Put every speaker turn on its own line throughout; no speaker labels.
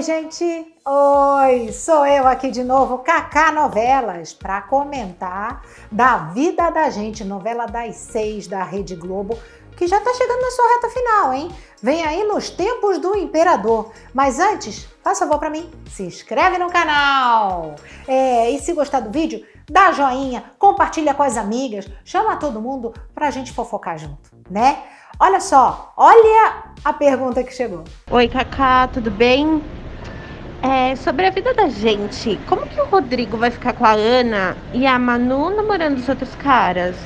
gente! Oi, sou eu aqui de novo, Kaká Novelas, para comentar da vida da gente, novela das seis da Rede Globo, que já tá chegando na sua reta final, hein? Vem aí nos tempos do imperador. Mas antes, faça favor para mim, se inscreve no canal. É, e se gostar do vídeo, dá joinha, compartilha com as amigas, chama todo mundo pra gente fofocar junto, né? Olha só, olha a pergunta que chegou.
Oi, Kaká, tudo bem? É, sobre a vida da gente, como que o Rodrigo vai ficar com a Ana e a Manu namorando os outros caras?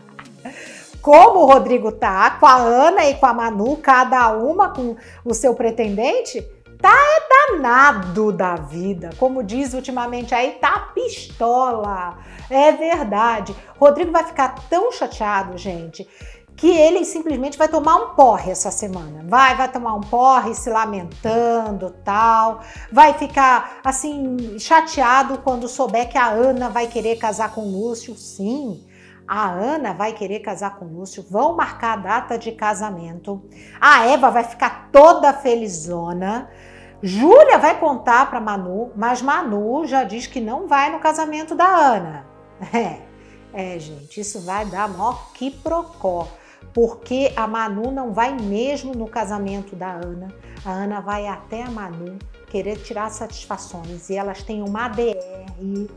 como o Rodrigo tá com a Ana e com a Manu, cada uma com o seu pretendente, tá é danado da vida. Como diz ultimamente aí, tá pistola. É verdade. Rodrigo vai ficar tão chateado, gente, que ele simplesmente vai tomar um porre essa semana. Vai, vai tomar um porre se lamentando, tal. Vai ficar assim chateado quando souber que a Ana vai querer casar com o Lúcio. Sim. A Ana vai querer casar com o Lúcio, vão marcar a data de casamento. A Eva vai ficar toda felizona. Júlia vai contar para Manu, mas Manu já diz que não vai no casamento da Ana. É, é gente, isso vai dar maior que procó porque a Manu não vai mesmo no casamento da Ana. A Ana vai até a Manu querer tirar satisfações e elas têm uma ADR.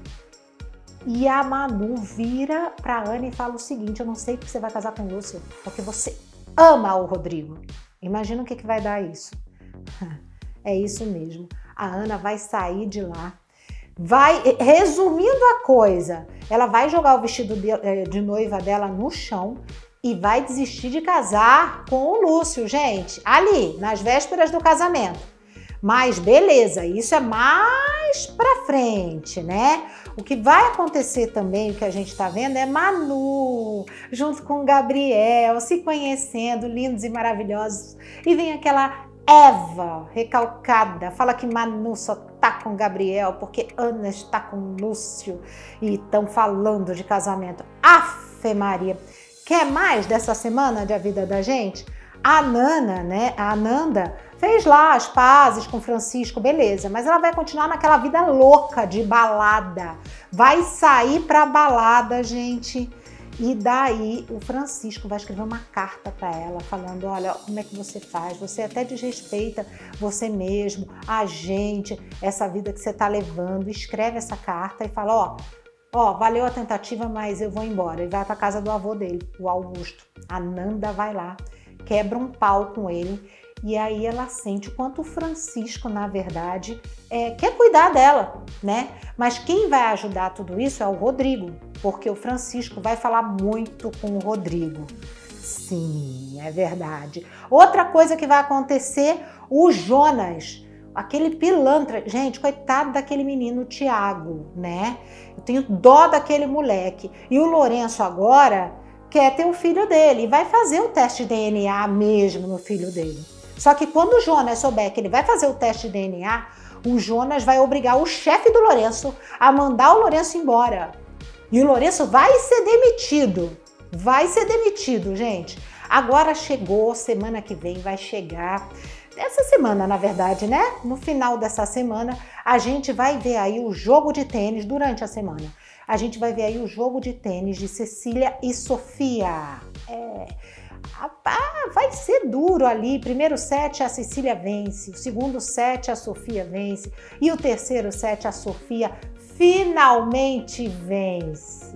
E a Manu vira para Ana e fala o seguinte: Eu não sei porque você vai casar com o Lúcio, porque você ama o Rodrigo. Imagina o que, que vai dar isso. É isso mesmo. A Ana vai sair de lá vai, resumindo a coisa, ela vai jogar o vestido de, eh, de, noiva dela no chão e vai desistir de casar com o Lúcio, gente, ali, nas vésperas do casamento. Mas beleza, isso é mais pra frente, né? O que vai acontecer também, o que a gente tá vendo, é Manu, junto com Gabriel, se conhecendo, lindos e maravilhosos. E vem aquela Eva recalcada, fala que Manu só tá com Gabriel porque Ana está com Lúcio e estão falando de casamento. Afe Maria. Quer mais dessa semana de A Vida da Gente? A Nana, né? A Ananda fez lá as pazes com Francisco, beleza, mas ela vai continuar naquela vida louca de balada. Vai sair pra balada, gente. E daí o Francisco vai escrever uma carta para ela falando: olha, como é que você faz? Você até desrespeita você mesmo, a gente, essa vida que você está levando. Escreve essa carta e fala: ó, Ó, valeu a tentativa, mas eu vou embora. Ele vai para casa do avô dele, o Augusto. A Nanda vai lá, quebra um pau com ele e aí ela sente o quanto o Francisco, na verdade, é, quer cuidar dela, né? Mas quem vai ajudar tudo isso é o Rodrigo, porque o Francisco vai falar muito com o Rodrigo. Sim, é verdade. Outra coisa que vai acontecer, o Jonas aquele pilantra. Gente, coitado daquele menino Tiago, né? Eu tenho dó daquele moleque. E o Lourenço agora quer ter o filho dele e vai fazer o teste de DNA mesmo no filho dele. Só que quando o Jonas souber que ele vai fazer o teste de DNA, o Jonas vai obrigar o chefe do Lourenço a mandar o Lourenço embora. E o Lourenço vai ser demitido. Vai ser demitido, gente. Agora chegou, semana que vem vai chegar essa semana, na verdade, né? No final dessa semana, a gente vai ver aí o jogo de tênis durante a semana. A gente vai ver aí o jogo de tênis de Cecília e Sofia. É. vai ser duro ali. Primeiro set a Cecília vence, o segundo set a Sofia vence e o terceiro set a Sofia finalmente vence.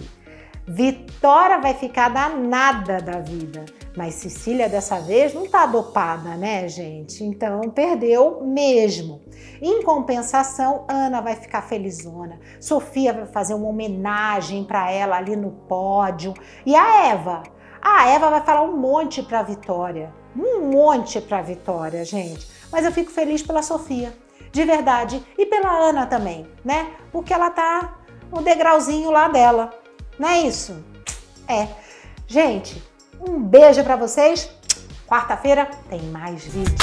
Vitória vai ficar danada da vida. Mas Cecília dessa vez não tá dopada, né, gente? Então perdeu mesmo. Em compensação, Ana vai ficar felizona. Sofia vai fazer uma homenagem para ela ali no pódio. E a Eva? A Eva vai falar um monte para Vitória. Um monte para Vitória, gente. Mas eu fico feliz pela Sofia, de verdade, e pela Ana também, né? Porque ela tá no degrauzinho lá dela. Não é isso? É. Gente, um beijo para vocês. Quarta-feira tem mais vídeo.